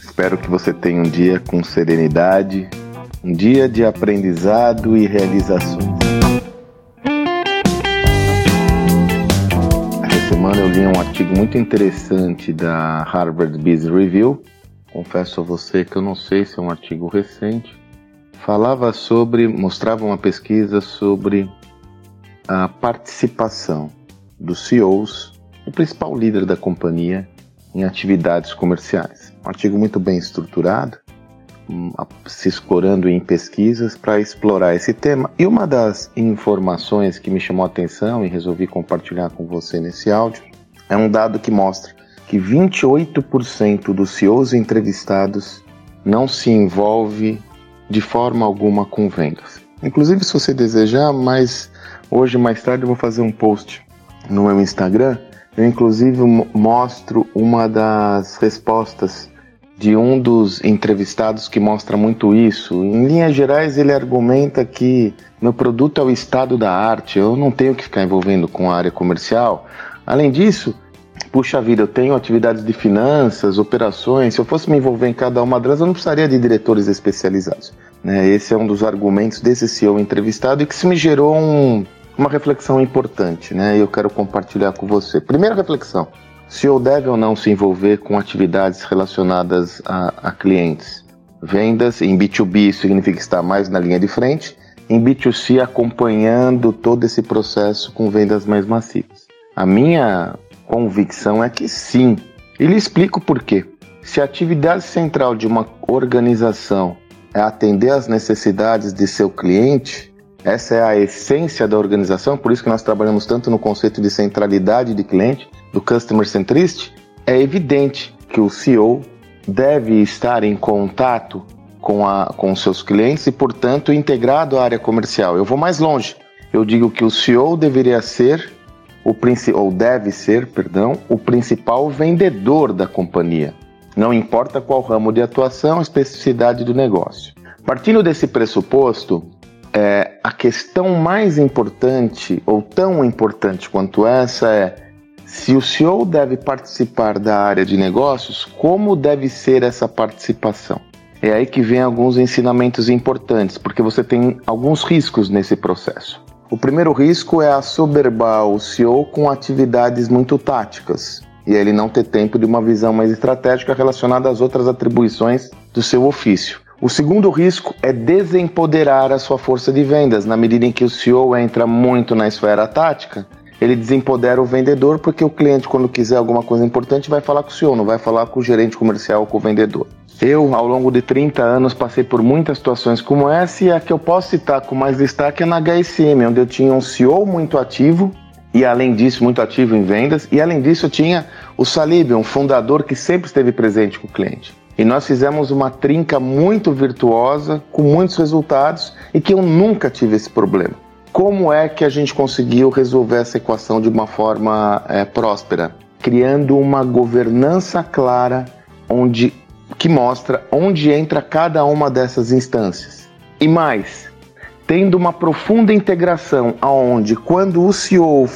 Espero que você tenha um dia com serenidade, um dia de aprendizado e realizações. Essa semana eu li um artigo muito interessante da Harvard Business Review. Confesso a você que eu não sei se é um artigo recente. Falava sobre, mostrava uma pesquisa sobre a participação dos CEOs, o principal líder da companhia, em atividades comerciais. Um artigo muito bem estruturado, hum, se escorando em pesquisas para explorar esse tema. E uma das informações que me chamou a atenção e resolvi compartilhar com você nesse áudio é um dado que mostra que 28% dos CEOs entrevistados não se envolve de forma alguma com vendas. Inclusive, se você desejar, mas hoje mais tarde eu vou fazer um post no meu Instagram eu, inclusive, mostro uma das respostas de um dos entrevistados que mostra muito isso. Em linhas gerais, ele argumenta que meu produto é o estado da arte, eu não tenho que ficar envolvendo com a área comercial. Além disso, puxa vida, eu tenho atividades de finanças, operações. Se eu fosse me envolver em cada uma delas, eu não precisaria de diretores especializados. Né? Esse é um dos argumentos desse CEO entrevistado e que se me gerou um, uma reflexão importante, né? Eu quero compartilhar com você. Primeira reflexão: se eu deve ou não se envolver com atividades relacionadas a, a clientes. Vendas em B2B significa estar mais na linha de frente, em B2C acompanhando todo esse processo com vendas mais massivas. A minha convicção é que sim. E lhe explico por quê. Se a atividade central de uma organização é atender às necessidades de seu cliente, essa é a essência da organização, por isso que nós trabalhamos tanto no conceito de centralidade de cliente, do customer centricity. É evidente que o CEO deve estar em contato com, a, com seus clientes e, portanto, integrado à área comercial. Eu vou mais longe. Eu digo que o CEO deveria ser o ou deve ser, perdão, o principal vendedor da companhia. Não importa qual ramo de atuação, especificidade do negócio. Partindo desse pressuposto, é, a questão mais importante, ou tão importante quanto essa, é se o CEO deve participar da área de negócios, como deve ser essa participação? É aí que vem alguns ensinamentos importantes, porque você tem alguns riscos nesse processo. O primeiro risco é assoberbar o CEO com atividades muito táticas e ele não ter tempo de uma visão mais estratégica relacionada às outras atribuições do seu ofício. O segundo risco é desempoderar a sua força de vendas, na medida em que o CEO entra muito na esfera tática, ele desempodera o vendedor, porque o cliente, quando quiser alguma coisa importante, vai falar com o CEO, não vai falar com o gerente comercial ou com o vendedor. Eu, ao longo de 30 anos, passei por muitas situações como essa, e a que eu posso citar com mais destaque é na HSM, onde eu tinha um CEO muito ativo, e além disso, muito ativo em vendas, e além disso, eu tinha o Salib, um fundador que sempre esteve presente com o cliente. E nós fizemos uma trinca muito virtuosa, com muitos resultados e que eu nunca tive esse problema. Como é que a gente conseguiu resolver essa equação de uma forma é, próspera? Criando uma governança clara onde, que mostra onde entra cada uma dessas instâncias. E mais, tendo uma profunda integração aonde quando o CEO,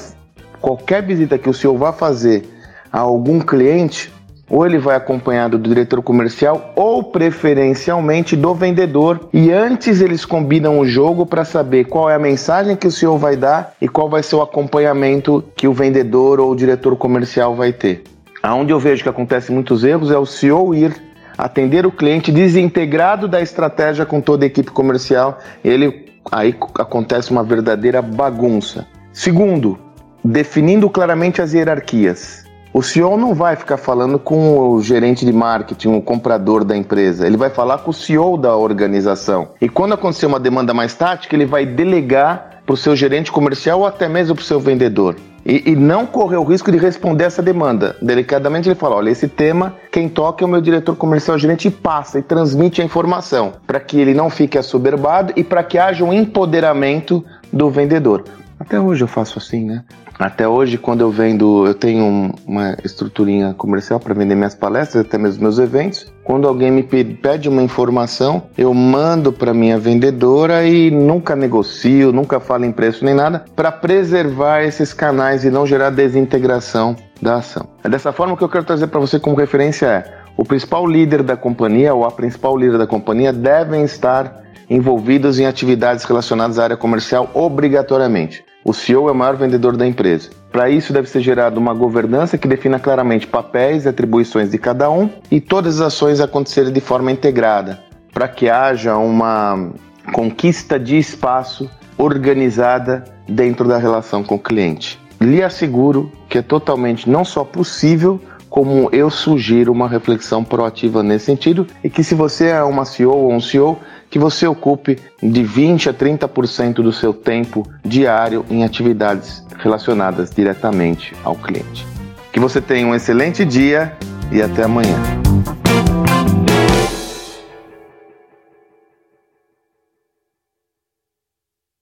qualquer visita que o CEO vá fazer a algum cliente, ou ele vai acompanhado do diretor comercial ou preferencialmente do vendedor e antes eles combinam o jogo para saber qual é a mensagem que o CEO vai dar e qual vai ser o acompanhamento que o vendedor ou o diretor comercial vai ter. Aonde eu vejo que acontece muitos erros é o CEO ir atender o cliente desintegrado da estratégia com toda a equipe comercial, ele aí acontece uma verdadeira bagunça. Segundo, definindo claramente as hierarquias. O CEO não vai ficar falando com o gerente de marketing, o comprador da empresa. Ele vai falar com o CEO da organização. E quando acontecer uma demanda mais tática, ele vai delegar para o seu gerente comercial ou até mesmo para o seu vendedor. E, e, não correr o risco de responder essa demanda. Delicadamente ele fala: olha, esse tema, quem toca é o meu diretor comercial, gerente, e passa e transmite a informação para que ele não fique assoberbado e para que haja um empoderamento do vendedor. Até hoje eu faço assim, né? Até hoje, quando eu vendo, eu tenho uma estruturinha comercial para vender minhas palestras, até mesmo meus eventos. Quando alguém me pede uma informação, eu mando para minha vendedora e nunca negocio, nunca falo em preço nem nada, para preservar esses canais e não gerar desintegração da ação. É dessa forma que eu quero trazer para você como referência é o principal líder da companhia ou a principal líder da companhia devem estar envolvidos em atividades relacionadas à área comercial obrigatoriamente. O CEO é o maior vendedor da empresa. Para isso, deve ser gerada uma governança que defina claramente papéis e atribuições de cada um e todas as ações acontecerem de forma integrada, para que haja uma conquista de espaço organizada dentro da relação com o cliente. Lhe asseguro que é totalmente não só possível, como eu sugiro uma reflexão proativa nesse sentido e que se você é uma CEO ou um CEO, que você ocupe de 20 a 30% do seu tempo diário em atividades relacionadas diretamente ao cliente. Que você tenha um excelente dia e até amanhã.